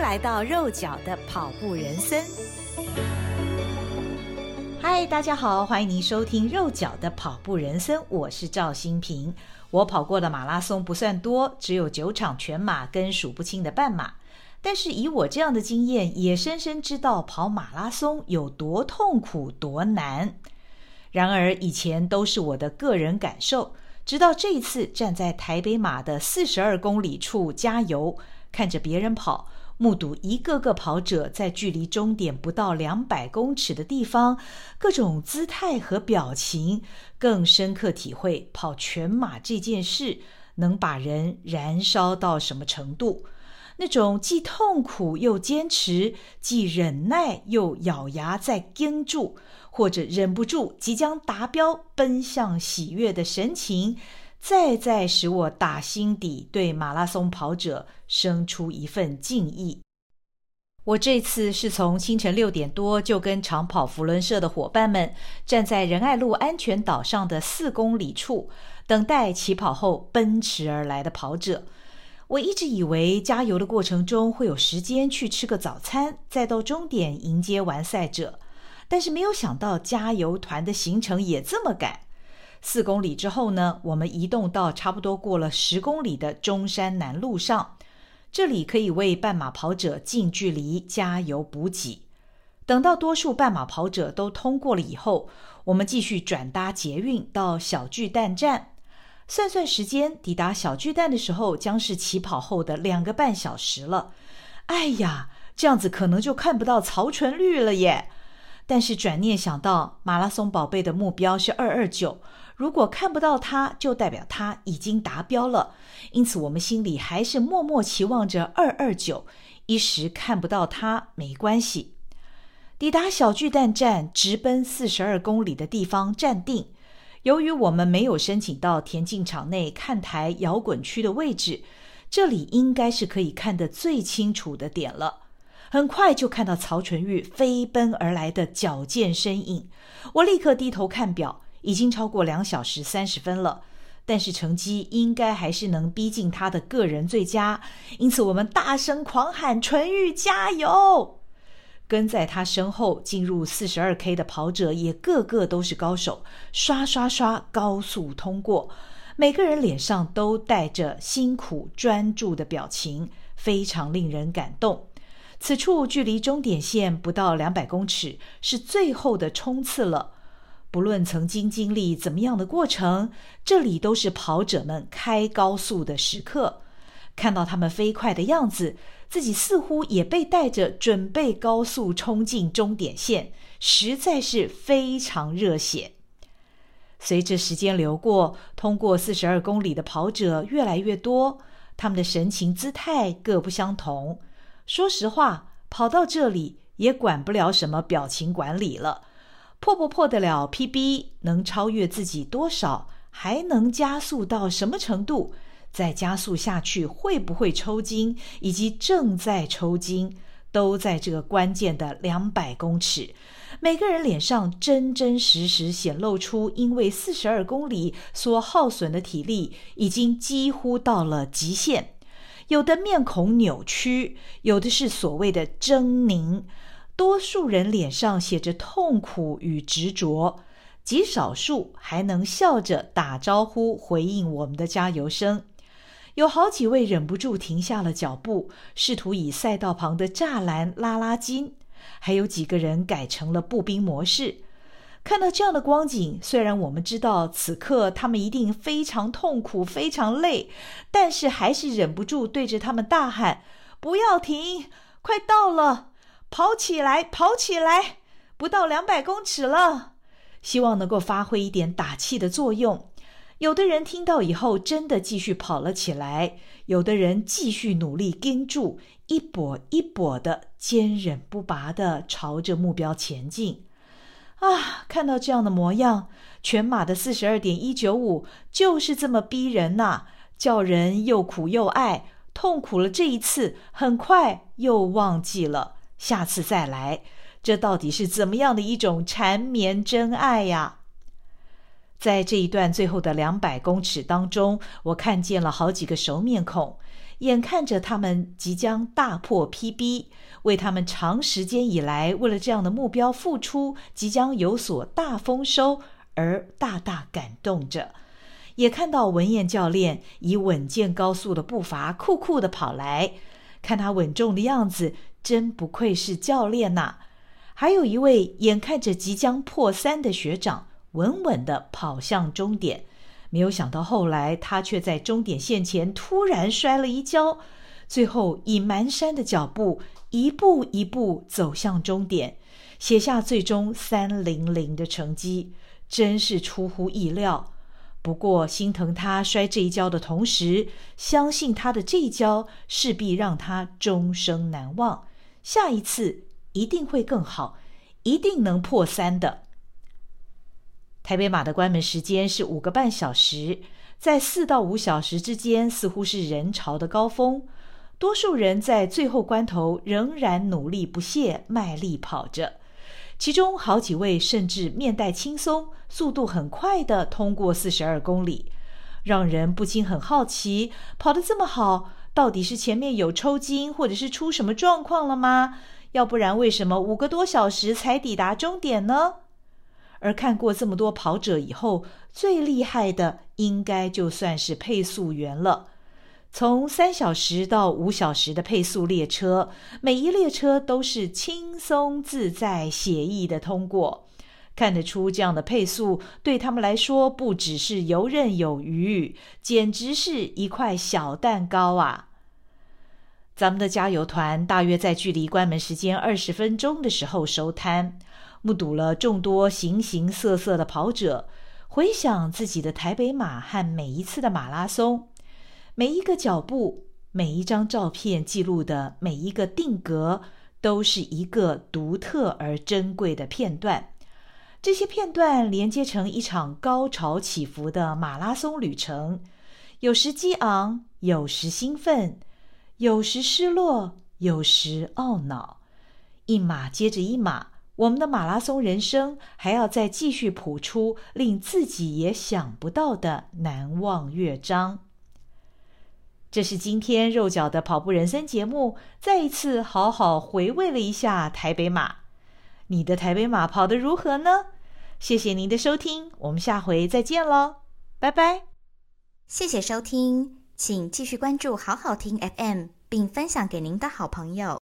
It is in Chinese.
来到肉脚的跑步人生。嗨，大家好，欢迎您收听肉脚的跑步人生，我是赵新平。我跑过的马拉松不算多，只有九场全马跟数不清的半马。但是以我这样的经验，也深深知道跑马拉松有多痛苦、多难。然而以前都是我的个人感受，直到这一次站在台北马的四十二公里处加油，看着别人跑。目睹一个个跑者在距离终点不到两百公尺的地方，各种姿态和表情，更深刻体会跑全马这件事能把人燃烧到什么程度。那种既痛苦又坚持，既忍耐又咬牙再撑住，或者忍不住即将达标奔向喜悦的神情。再再使我打心底对马拉松跑者生出一份敬意。我这次是从清晨六点多就跟长跑扶轮社的伙伴们站在仁爱路安全岛上的四公里处，等待起跑后奔驰而来的跑者。我一直以为加油的过程中会有时间去吃个早餐，再到终点迎接完赛者，但是没有想到加油团的行程也这么赶。四公里之后呢，我们移动到差不多过了十公里的中山南路上，这里可以为半马跑者近距离加油补给。等到多数半马跑者都通过了以后，我们继续转搭捷运到小巨蛋站。算算时间，抵达小巨蛋的时候将是起跑后的两个半小时了。哎呀，这样子可能就看不到曹纯绿了耶！但是转念想到，马拉松宝贝的目标是二二九。如果看不到他，就代表他已经达标了。因此，我们心里还是默默期望着二二九。一时看不到他没关系。抵达小巨蛋站，直奔四十二公里的地方站定。由于我们没有申请到田径场内看台摇滚区的位置，这里应该是可以看得最清楚的点了。很快就看到曹纯玉飞奔而来的矫健身影，我立刻低头看表。已经超过两小时三十分了，但是成绩应该还是能逼近他的个人最佳，因此我们大声狂喊“纯玉加油”！跟在他身后进入四十二 K 的跑者也个个都是高手，刷刷刷高速通过，每个人脸上都带着辛苦专注的表情，非常令人感动。此处距离终点线不到两百公尺，是最后的冲刺了。不论曾经经历怎么样的过程，这里都是跑者们开高速的时刻。看到他们飞快的样子，自己似乎也被带着准备高速冲进终点线，实在是非常热血。随着时间流过，通过四十二公里的跑者越来越多，他们的神情姿态各不相同。说实话，跑到这里也管不了什么表情管理了。破不破得了 PB？能超越自己多少？还能加速到什么程度？再加速下去会不会抽筋？以及正在抽筋，都在这个关键的两百公尺。每个人脸上真真实实显露出，因为四十二公里所耗损的体力已经几乎到了极限。有的面孔扭曲，有的是所谓的狰狞。多数人脸上写着痛苦与执着，极少数还能笑着打招呼回应我们的加油声。有好几位忍不住停下了脚步，试图以赛道旁的栅栏拉拉筋。还有几个人改成了步兵模式。看到这样的光景，虽然我们知道此刻他们一定非常痛苦、非常累，但是还是忍不住对着他们大喊：“不要停，快到了！”跑起来，跑起来！不到两百公尺了，希望能够发挥一点打气的作用。有的人听到以后，真的继续跑了起来；有的人继续努力跟住，一跛一跛的，坚忍不拔的朝着目标前进。啊，看到这样的模样，全马的四十二点一九五就是这么逼人呐、叫人又苦又爱。痛苦了这一次，很快又忘记了。下次再来，这到底是怎么样的一种缠绵真爱呀？在这一段最后的两百公尺当中，我看见了好几个熟面孔，眼看着他们即将大破 PB，为他们长时间以来为了这样的目标付出，即将有所大丰收而大大感动着。也看到文彦教练以稳健高速的步伐酷酷地跑来，看他稳重的样子，真不愧是教练呐。还有一位眼看着即将破三的学长，稳稳地跑向终点，没有想到后来他却在终点线前突然摔了一跤，最后以蹒跚的脚步一步一步走向终点，写下最终三零零的成绩，真是出乎意料。不过心疼他摔这一跤的同时，相信他的这一跤势必让他终生难忘，下一次。一定会更好，一定能破三的。台北马的关门时间是五个半小时，在四到五小时之间，似乎是人潮的高峰。多数人在最后关头仍然努力不懈，卖力跑着。其中好几位甚至面带轻松，速度很快地通过四十二公里，让人不禁很好奇：跑得这么好，到底是前面有抽筋，或者是出什么状况了吗？要不然，为什么五个多小时才抵达终点呢？而看过这么多跑者以后，最厉害的应该就算是配速员了。从三小时到五小时的配速列车，每一列车都是轻松自在、写意的通过。看得出，这样的配速对他们来说，不只是游刃有余，简直是一块小蛋糕啊！咱们的加油团大约在距离关门时间二十分钟的时候收摊，目睹了众多形形色色的跑者。回想自己的台北马和每一次的马拉松，每一个脚步，每一张照片记录的每一个定格，都是一个独特而珍贵的片段。这些片段连接成一场高潮起伏的马拉松旅程，有时激昂，有时兴奋。有时失落，有时懊恼，一马接着一马，我们的马拉松人生还要再继续谱出令自己也想不到的难忘乐章。这是今天肉脚的跑步人生节目，再一次好好回味了一下台北马。你的台北马跑得如何呢？谢谢您的收听，我们下回再见喽，拜拜。谢谢收听。请继续关注好好听 FM，并分享给您的好朋友。